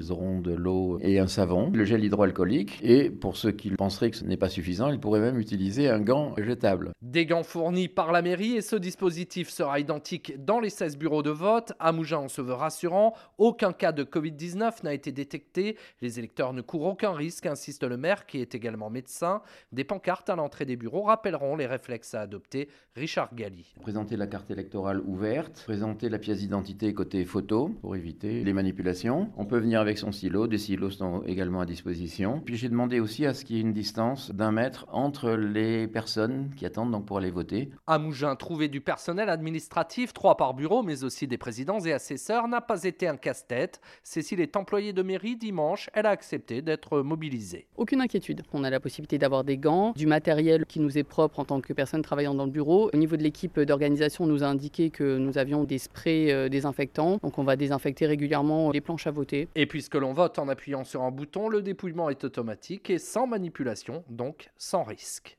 ils auront de l'eau et un savon, le gel hydroalcoolique. Et pour ceux qui penseraient que ce n'est pas suffisant, ils pourraient même utiliser un gant jetable. Des gants fournis par la mairie et ce dispositif sera identique dans les 16 bureaux de vote. À Mougins, on se veut rassurant. Aucun cas de Covid-19 n'a été détecté. Les électeurs ne courent aucun risque, insiste le maire qui est également médecin. Des pancartes à l'entrée des bureaux rappelleront les réflexes à adopter. Richard Galli. Présenter la carte électorale ouverte, présenter la pièce d'identité côté photo pour éviter les manipulations. On peut venir avec son stylo, des stylos sont également à disposition. Puis j'ai demandé aussi à ce qu'il y ait une distance d'un mètre entre les personnes qui attendent donc pour aller voter. À Mougins, trouver du personnel administratif, trois par bureau, mais aussi des présidents et assesseurs, n'a pas été un casse-tête. Cécile est employée de mairie dimanche, elle a accepté d'être mobilisée. Aucune inquiétude. On a la possibilité d'avoir des gants, du matériel qui nous est propre en tant que personne travaillant dans le bureau. Au niveau de l'équipe d'organisation, on nous a indiqué que nous avions des sprays euh, désinfectants, donc on va désinfecter régulièrement les planches à voter. Et puisque l'on vote en appuyant sur un bouton, le dépouillement est automatique et sans manipulation, donc sans risque.